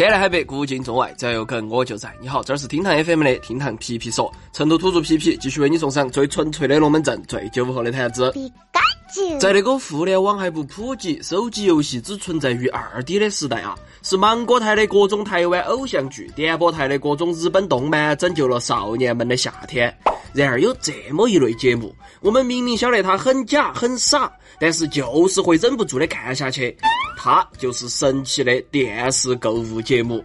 天南海北，古今中外，只要有梗，我就在。你好，这儿是厅堂 FM 的厅堂皮皮说，成都土著皮皮继续为你送上最纯粹的龙门阵，最九五后的谈资。在那个互联网还不普及、手机游戏只存在于二 D 的时代啊，是芒果台的各种台湾偶像剧、电波台的各种日本动漫拯救了少年们的夏天。然而有这么一类节目，我们明明晓得它很假很傻，但是就是会忍不住的看下去。它就是神奇的电视购物节目。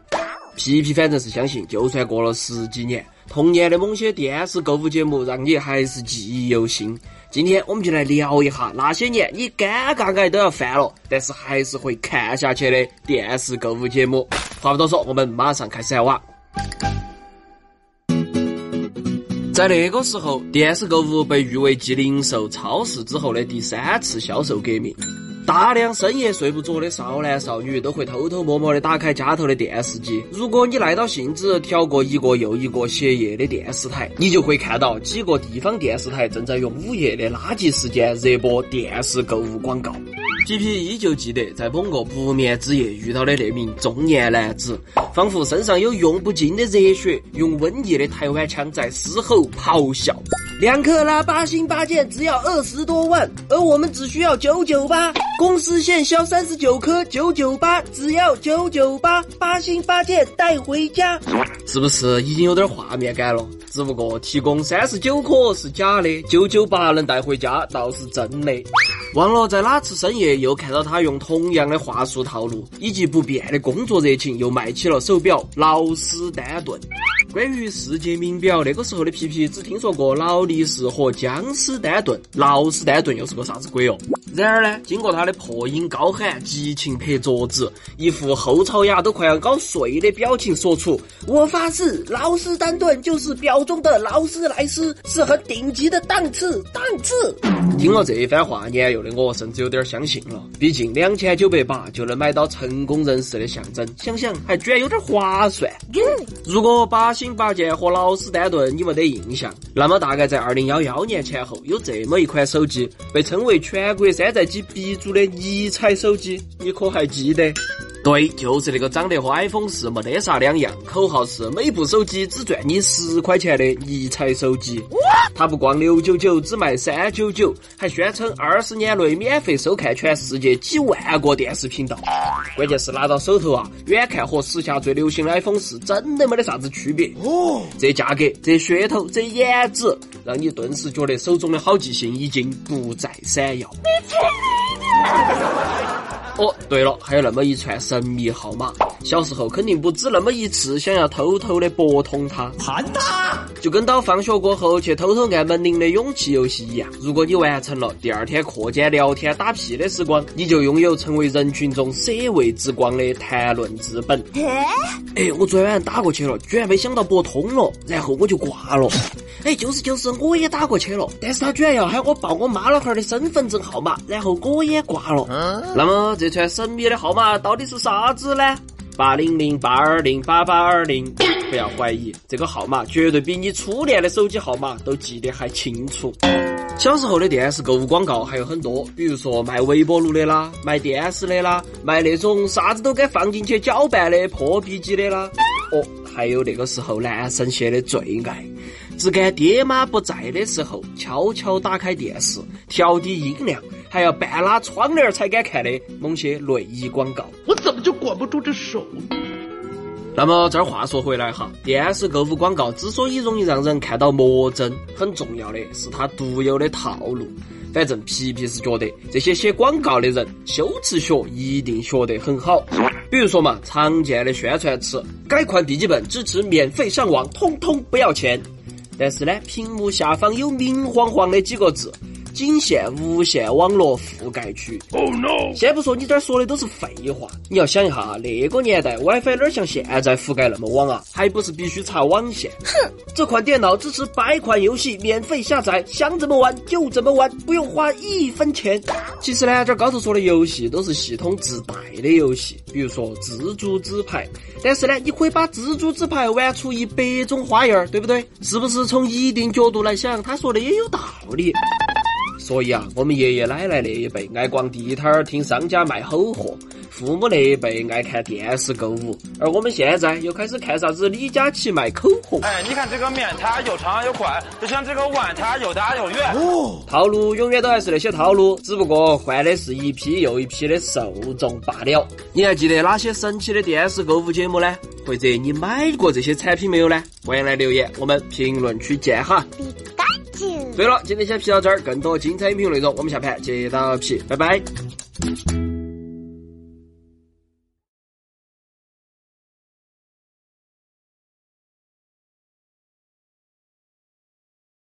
皮皮反正是相信，就算过了十几年，童年的某些电视购物节目让你还是记忆犹新。今天我们就来聊一下那些年你尴尬癌都要犯了，但是还是会看下去的电视购物节目。话不多说，我们马上开始哇！在那个时候，电视购物被誉为继零售、超市之后的第三次销售革命。大量深夜睡不着的少男少女都会偷偷摸摸的打开家头的电视机。如果你耐到性子调过一个又一个歇业的电视台，你就会看到几个地方电视台正在用午夜的垃圾时间热播电视购物广告。皮皮依旧记得在某个不眠之夜遇到的那名中年男子，仿佛身上有用不尽的热血，用瘟疫的台湾腔在嘶吼咆哮。两克拉八星八件只要二十多万，而我们只需要九九八。公司现销三十九颗九九八，只要九九八，八星八件带回家。是不是已经有点画面感了？只不过提供三十九颗是假的，九九八能带回家倒是真的。忘了在哪次深夜又看到他用同样的话术套路，以及不变的工作热情，又卖起了手表劳斯丹顿。关于世界名表，那个时候的皮皮只听说过劳力士和江诗丹顿，劳斯丹顿又是个啥子鬼哦？然而呢，经过他的破音高喊、激情拍桌子，一副后槽牙都快要搞碎的表情，说出：“我发誓，劳斯丹顿就是表中的劳斯莱斯，是很顶级的档次，档次。”听了这一番话，年幼的我甚至有点相信了。毕竟两千九百八就能买到成功人士的象征，想想还居然有点划算。如果八星八件和劳斯丹顿你没得印象，那么大概在二零幺幺年前后，有这么一款手机，被称为全国山寨机鼻祖的尼采手机，你可还记得？对，就是那个长得和 iPhone 四没得啥两样，口号是每部手机只赚你十块钱的尼采手机。它不光六九九，只卖三九九，还宣称二十年内免费收看全世界几万个电视频道。关键是拿到手头啊，远看和时下最流行的 iPhone 四真的没得啥子区别。哦，这价格，这噱头，这颜值，让你顿时觉得手中的好记性已经不再闪耀。你去你的！哦，对了，还有那么一串神秘号码，小时候肯定不止那么一次想要偷偷的拨通它，喊它，就跟到放学过后去偷偷按门铃的勇气游戏一样。如果你完成了，第二天课间聊天打屁的时光，你就拥有成为人群中舍卫之光的谈论资本。哎，我昨晚上打过去了，居然没想到拨通了，然后我就挂了。哎，就是就是，我也打过去了，但是他居然要喊我报我妈老汉儿的身份证号码，然后我也挂了。嗯那么这串神秘的号码到底是啥子呢？八零零八二零八八二零，不要怀疑，这个号码绝对比你初恋的手机号码都记得还清楚。小时候的电视购物广告还有很多，比如说卖微波炉的啦，卖电视的啦，卖那种啥子都该放进去搅拌的破壁机的啦。哦，还有那个时候男生些的最爱。只敢爹妈不在的时候，悄悄打开电视，调低音量，还要半拉窗帘才敢看的某些内衣广告。我怎么就管不住这手？那么这儿话说回来哈，电视购物广告之所以容易让人看到魔怔，很重要的是它独有的套路。反正皮皮是觉得这些写广告的人修辞学一定学得很好。比如说嘛，常见的宣传词：改款笔记本支持免费上网，通通不要钱。但是呢，屏幕下方有明晃晃的几个字。仅限无线网络覆盖区。Oh no！先不说你这儿说的都是废话，你要想一下，那个年代 WiFi 哪像现在覆盖那么网啊？还不是必须插网线？哼！这款电脑支持百款游戏免费下载，想怎么玩就怎么玩，不用花一分钱。其实呢，这高头说的游戏都是系统自带的游戏，比如说蜘蛛纸牌。但是呢，你可以把蜘蛛纸牌玩出一百种花样，对不对？是不是从一定角度来想，他说的也有道理？所以啊，我们爷爷奶奶那一辈爱逛地摊儿，听商家卖吼货；父母那一辈爱看电视购物，而我们现在又开始看啥子李佳琦卖口红。哎，你看这个面，它又长又宽，就像这个碗，它又大又圆。哦，套路永远都还是那些套路，只不过换的是一批又一批的受众罢了。你还记得哪些神奇的电视购物节目呢？或者你买过这些产品没有呢？欢迎来留言，我们评论区见哈。对了，今天先皮到这儿，更多精彩音频内容，我们下盘接着皮，拜拜。